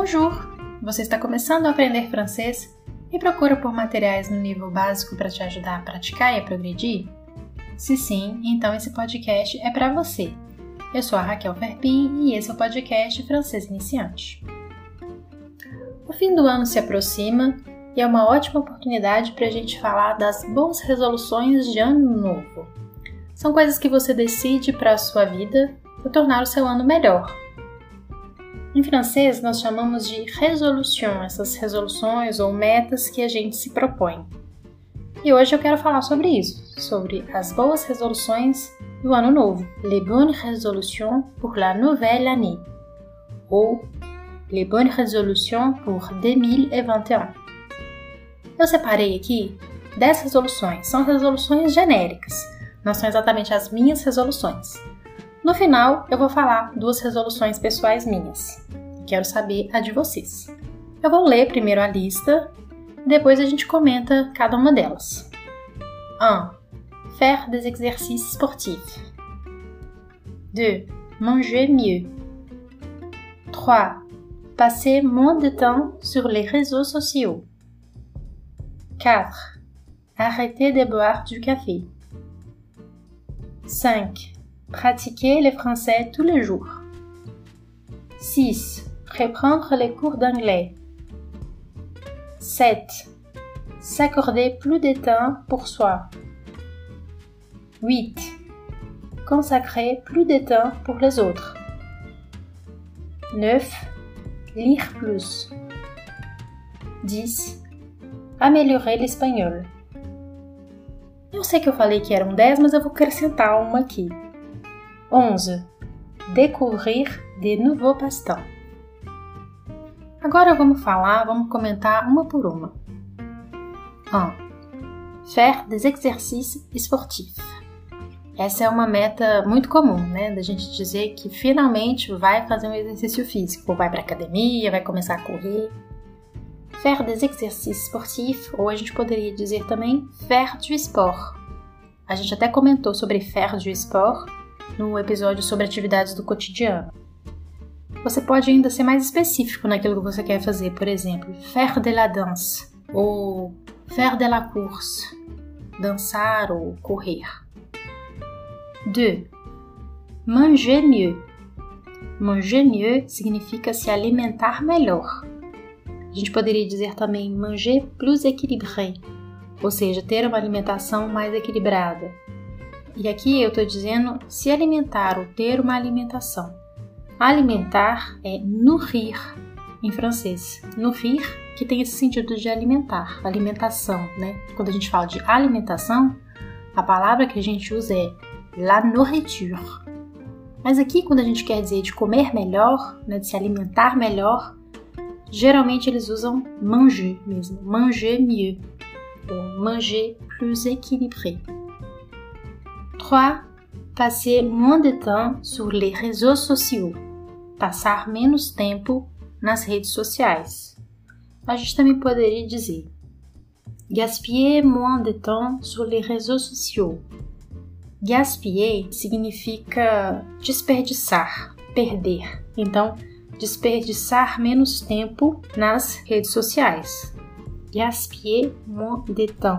Bonjour! Você está começando a aprender francês e procura por materiais no nível básico para te ajudar a praticar e a progredir? Se sim, então esse podcast é para você. Eu sou a Raquel Ferpin e esse é o podcast Francês Iniciante. O fim do ano se aproxima e é uma ótima oportunidade para a gente falar das boas resoluções de ano novo. São coisas que você decide para a sua vida para tornar o seu ano melhor, em francês, nós chamamos de résolution, essas resoluções ou metas que a gente se propõe. E hoje eu quero falar sobre isso, sobre as boas resoluções do ano novo, les bonnes résolutions pour la nouvelle année, ou les bonnes résolutions pour 2021. Eu separei aqui 10 resoluções, são resoluções genéricas, não são exatamente as minhas resoluções. No final, eu vou falar duas resoluções pessoais minhas. Quero saber a de vocês. Eu vou ler primeiro a lista, depois a gente comenta cada uma delas. 1. Faire des exercices sportifs. 2. Manger mieux. 3. Passer moins de temps sur les réseaux sociaux. 4. Arrêter de boire du café. 5. Pratiquer le français tous les jours. 6. Reprendre les cours d'anglais. 7. S'accorder plus de temps pour soi. 8. Consacrer plus de temps pour les autres. 9. Lire plus. 10. Améliorer l'espagnol. Eu sei que eu falei que eram 10, mas eu vou acrescentar uma aqui. 11. Découvrir de nouveaux passe-temps. Agora vamos falar, vamos comentar uma por uma. 1. Faire des exercices sportifs. Essa é uma meta muito comum, né? Da gente dizer que finalmente vai fazer um exercício físico, vai para academia, vai começar a correr. Faire des exercices sportifs, ou a gente poderia dizer também faire du sport. A gente até comentou sobre faire du sport no episódio sobre atividades do cotidiano. Você pode ainda ser mais específico naquilo que você quer fazer, por exemplo, faire de la danse ou faire de la course, dançar ou correr. 2. Manger mieux. Manger mieux significa se alimentar melhor. A gente poderia dizer também manger plus équilibré, ou seja, ter uma alimentação mais equilibrada. E aqui eu estou dizendo se alimentar ou ter uma alimentação. Alimentar é nourrir em francês. Nourrir, que tem esse sentido de alimentar, alimentação, né? Quando a gente fala de alimentação, a palavra que a gente usa é la nourriture. Mas aqui, quando a gente quer dizer de comer melhor, né, de se alimentar melhor, geralmente eles usam manger mesmo, manger mieux, ou manger plus équilibré. 3. Passer moins de temps sur les réseaux sociaux. Passar menos tempo nas redes sociais. A gente também poderia dizer gaspiller moins de temps sur les réseaux sociaux. Gaspiller significa desperdiçar, perder. Então, desperdiçar menos tempo nas redes sociais. Gaspiller moins de temps.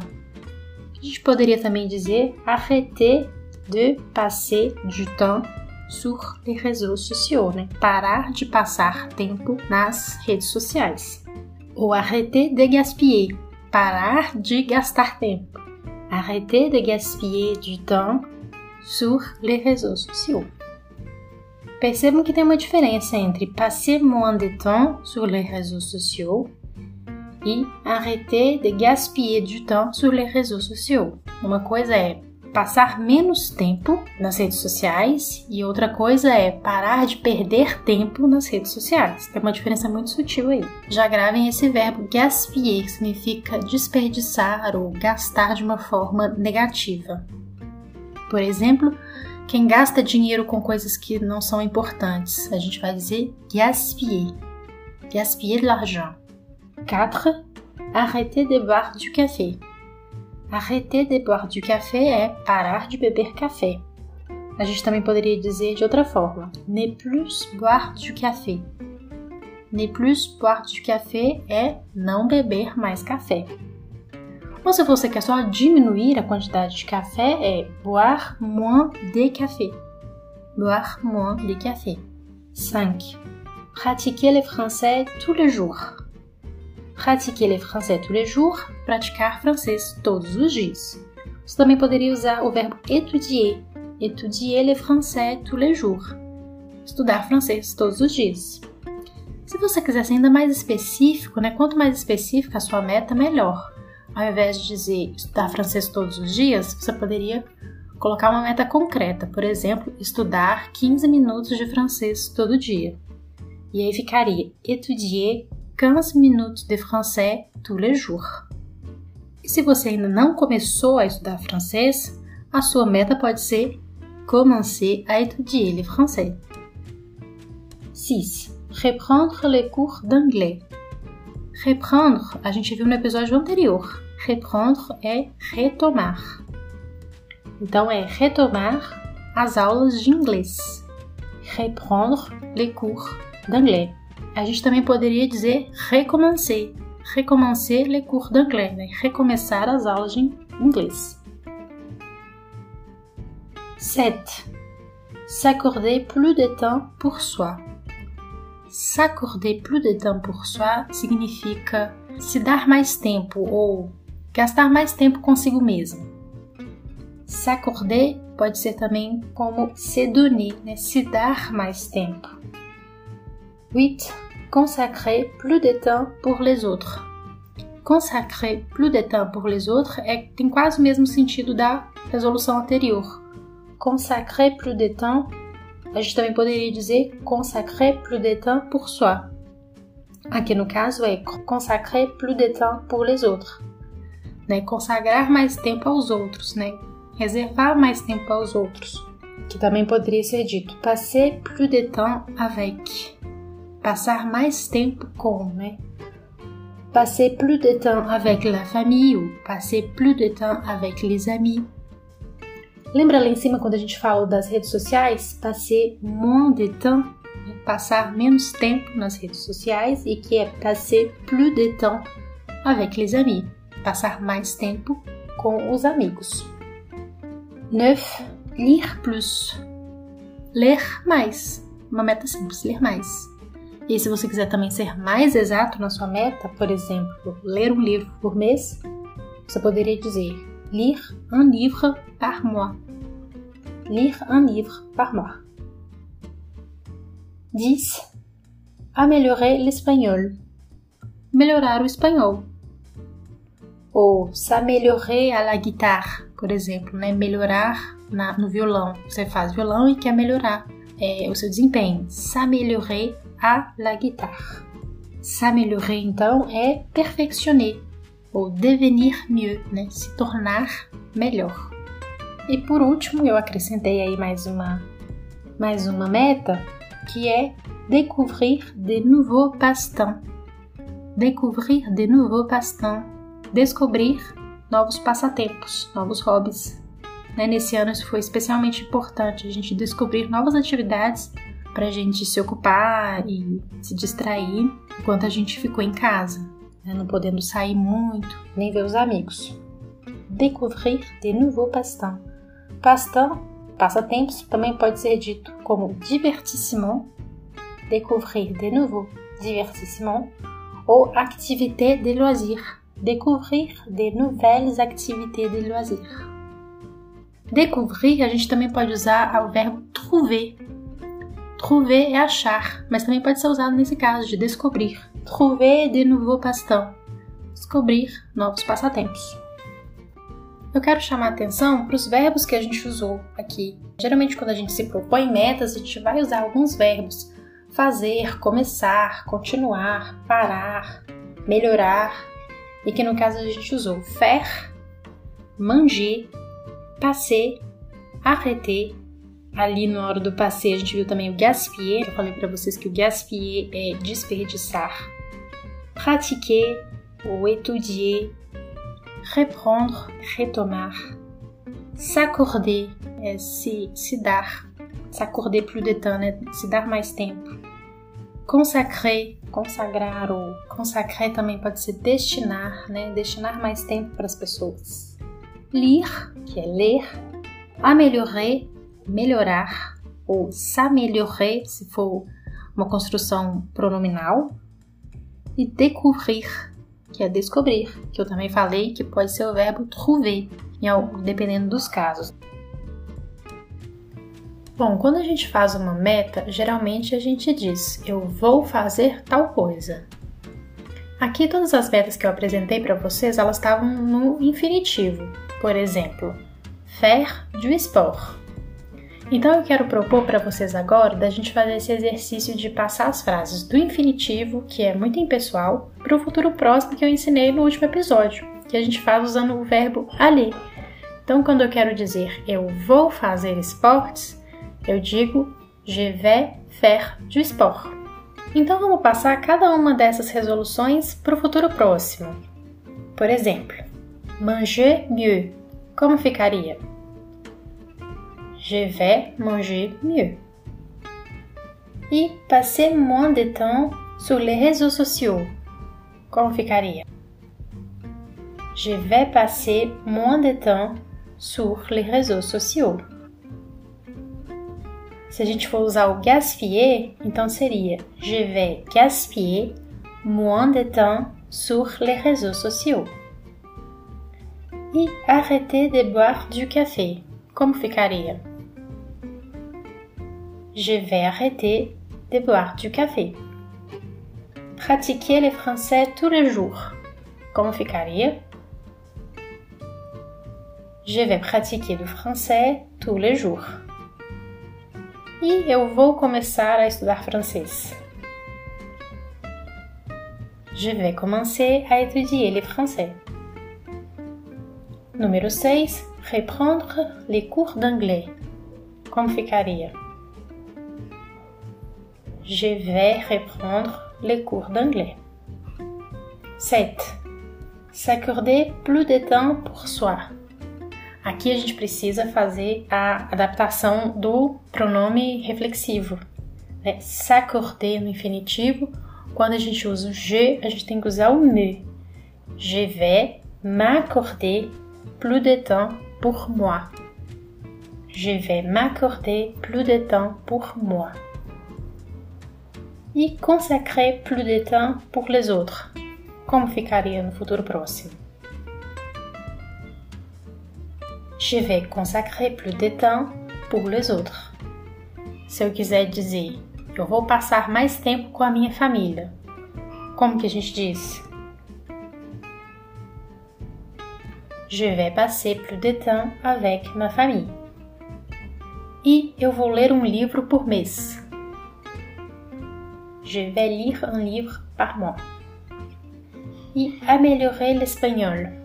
A gente poderia também dizer arrêter de passer du temps sur les réseaux sociaux, né? Parar de passar tempo nas redes sociais. Ou arrêter de gaspiller, parar de gastar tempo. Arrêter de gaspiller du temps sur les réseaux sociaux. Percebam que tem uma diferença entre passer moins de temps sur les réseaux sociaux e arrêter de gaspiller du temps sur les réseaux sociaux. Uma coisa é passar menos tempo nas redes sociais e outra coisa é parar de perder tempo nas redes sociais. Tem uma diferença muito sutil aí. Já gravem esse verbo gaspiller, que significa desperdiçar ou gastar de uma forma negativa. Por exemplo, quem gasta dinheiro com coisas que não são importantes, a gente vai dizer gaspiller. Gaspiller de l'argent. 4. Arrêter de boire du café. Arrêter de boire du café é parar de beber café. A gente também poderia dizer de outra forma: ne plus boire du café. ne plus boire du café é não beber mais café. Ou se você quer só diminuir a quantidade de café, é boire moins de café. Boire moins de café. 5. Pratiquer le français tous les jours. Pratiquer le français tous les jours, praticar francês todos os dias. Você também poderia usar o verbo étudier, étudier le français tous les jours, estudar francês todos os dias. Se você quiser ser ainda mais específico, né, quanto mais específica a sua meta, melhor. Ao invés de dizer estudar francês todos os dias, você poderia colocar uma meta concreta, por exemplo, estudar 15 minutos de francês todo dia. E aí ficaria étudier 15 minutes de français tous les jours. E se você ainda não começou a estudar francês, a sua meta pode ser commencer à étudier le français. 6. Reprendre les cours d'anglais. Reprendre, a gente viu no episódio anterior. Reprendre é retomar. Então é retomar as aulas de inglês. Reprendre les cours d'anglais. A gente também poderia dizer recommencer. Recommencer les cours d'anglais, né? recomeçar as aulas de inglês. 7. S'accorder plus de temps pour soi. S'accorder plus de temps pour soi significa se dar mais tempo ou gastar mais tempo consigo mesmo. S'accorder pode ser também como se donner, né? se dar mais tempo. 8. Consacrer plus de temps pour les autres. Consacrer plus de temps pour les autres é, tem quase o mesmo sentido da resolução anterior. Consacrer plus de temps, a gente também poderia dizer consacrer plus de temps pour soi. Aqui no caso é consacrer plus de temps pour les autres. Né? Consagrar mais tempo aos outros, né? reservar mais tempo aos outros. Que também poderia ser dito passer plus de temps avec passar mais tempo com, né? Passer plus de temps avec la famille ou passer plus de temps avec les amis. Lembra lá em cima quando a gente falou das redes sociais? Passer moins de temps, passar menos tempo nas redes sociais e que é passer plus de temps avec les amis, passar mais tempo com os amigos. 9. Lire plus. Ler mais. Uma meta simples, ler mais. E se você quiser também ser mais exato na sua meta, por exemplo, ler um livro por mês, você poderia dizer lire un livre par mois. Lire un livre par mois. 10. Améliorer l'espagnol. Melhorar o espanhol. Ou s'améliorer à la guitare, por exemplo, né? Melhorar na, no violão. Você faz violão e quer melhorar é, o seu desempenho. S'améliorer à la guitare. S'améliorer, então, é perfeccionner ou devenir mieux, né? Se tornar melhor. E por último, eu acrescentei aí mais uma, mais uma meta, que é découvrir de nouveaux passe-temps. Découvrir de nouveaux passe-temps. Descobrir novos passatempos, novos hobbies. Né? Nesse ano isso foi especialmente importante, a gente descobrir novas atividades para a gente se ocupar e se distrair enquanto a gente ficou em casa, né? não podendo sair muito, nem ver os amigos. Découvrir de nouveaux passe-temps. Passe-temps, passatempos, também pode ser dito como divertissement, découvrir de nouveau divertissement, ou activité de loisir, découvrir de nouvelles activités de loisir. Découvrir, a gente também pode usar o verbo trouver, Trouver é achar, mas também pode ser usado nesse caso de descobrir. Trouver de nouveaux passe-temps. Descobrir novos passatempos. Eu quero chamar a atenção para os verbos que a gente usou aqui. Geralmente, quando a gente se propõe metas, a gente vai usar alguns verbos: fazer, começar, continuar, parar, melhorar. E que no caso a gente usou faire, manger, passer, arrêter Ali na hora do passeio a gente viu também o gaspiller. Eu falei para vocês que o gaspiller é desperdiçar. Pratiquer ou étudier. Reprendre, retomar. S'accorder é se, se dar. S'accorder plus de temps, né? se dar mais tempo. consacrer, consagrar ou consacrer também pode ser destinar, né? Destinar mais tempo para as pessoas. Lire, que é ler. Améliorer, melhorar. Ou s'améliorer, se for uma construção pronominal. E découvrir, que é descobrir, que eu também falei que pode ser o verbo trouver, dependendo dos casos. Bom, quando a gente faz uma meta, geralmente a gente diz eu vou fazer tal coisa. Aqui todas as metas que eu apresentei para vocês, elas estavam no infinitivo. Por exemplo, faire du sport. Então eu quero propor para vocês agora da gente fazer esse exercício de passar as frases do infinitivo, que é muito impessoal, para o futuro próximo que eu ensinei no último episódio, que a gente faz usando o verbo aller. Então quando eu quero dizer eu vou fazer esportes, eu digo je vais faire du sport. Então vamos passar cada uma dessas resoluções para o futuro próximo. Por exemplo, manger mieux. Como ficaria? Je vais manger mieux. E passer moins de temps sur les réseaux sociaux. Como ficaria? Je vais passer moins de temps sur les réseaux sociaux. Se a gente for usar o gaspiller, então seria Je vais gaspiller moins de temps sur les réseaux sociaux. E arrêter de boire du café. Como ficaria? Je vais arrêter de boire du café. Pratiquer le français tous les jours. Como ficaria? Je vais pratiquer le français tous les jours e eu vou começar a estudar francês. Je vais commencer à étudier le français. Número 6. Reprendre les cours d'anglais. Como ficaria? Je vais reprendre les cours d'anglais. 7. S'accorder plus de temps pour soi. Aqui a gente precisa fazer a adaptação do pronome reflexivo. S'accorder no infinitivo, quando a gente usa o je, a gente tem que usar me. Je vais m'accorder plus de temps pour moi. Je vais m'accorder plus de temps pour moi. E consacrer plus de temps pour les autres. Como ficaria no futuro próximo? je vais consacrer plus de temps pour les autres. Se eu quiser dizer, eu vou passar mais tempo com a minha família. Como que a gente diz? Je vais passer plus de temps avec ma famille. E eu vou ler um livro por mês. Je vais lire un livre par mois. E améliorer l'espagnol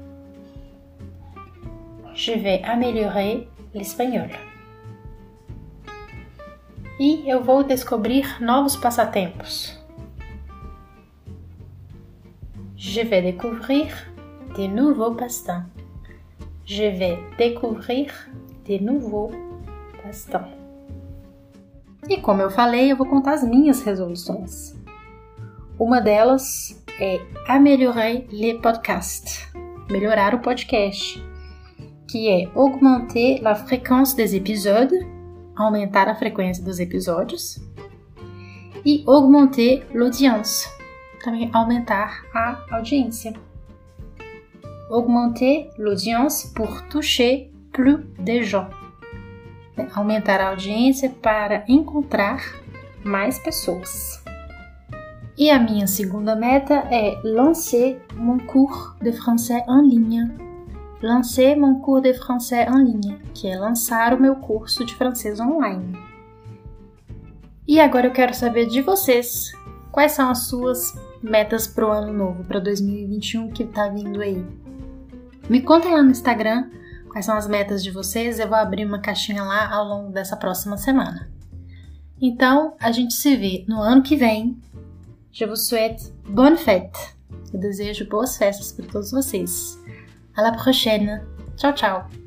je vais améliorer l'espanhol. E eu vou descobrir novos passatempos. Je vais découvrir de nouveaux passe-temps. Je vais découvrir de nouveaux passe-temps. E como eu falei, eu vou contar as minhas resoluções. Uma delas é améliorer le podcast, melhorar o podcast que é augmenter la fréquence des épisodes, aumentar a frequência dos episódios, e augmenter l'audience, também aumentar a audiência. Augmenter l'audience pour toucher plus de gens. Aumentar a audiência para encontrar mais pessoas. E a minha segunda meta é lancer mon cours de français en ligne Lancei mon cours de français en ligne, que é lançar o meu curso de francês online. E agora eu quero saber de vocês, quais são as suas metas para o ano novo, para 2021 que está vindo aí. Me contem lá no Instagram quais são as metas de vocês, eu vou abrir uma caixinha lá ao longo dessa próxima semana. Então, a gente se vê no ano que vem. Je vous souhaite bonne fête. Eu desejo boas festas para todos vocês. À la prochaine. Ciao, ciao.